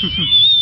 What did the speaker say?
哼 哼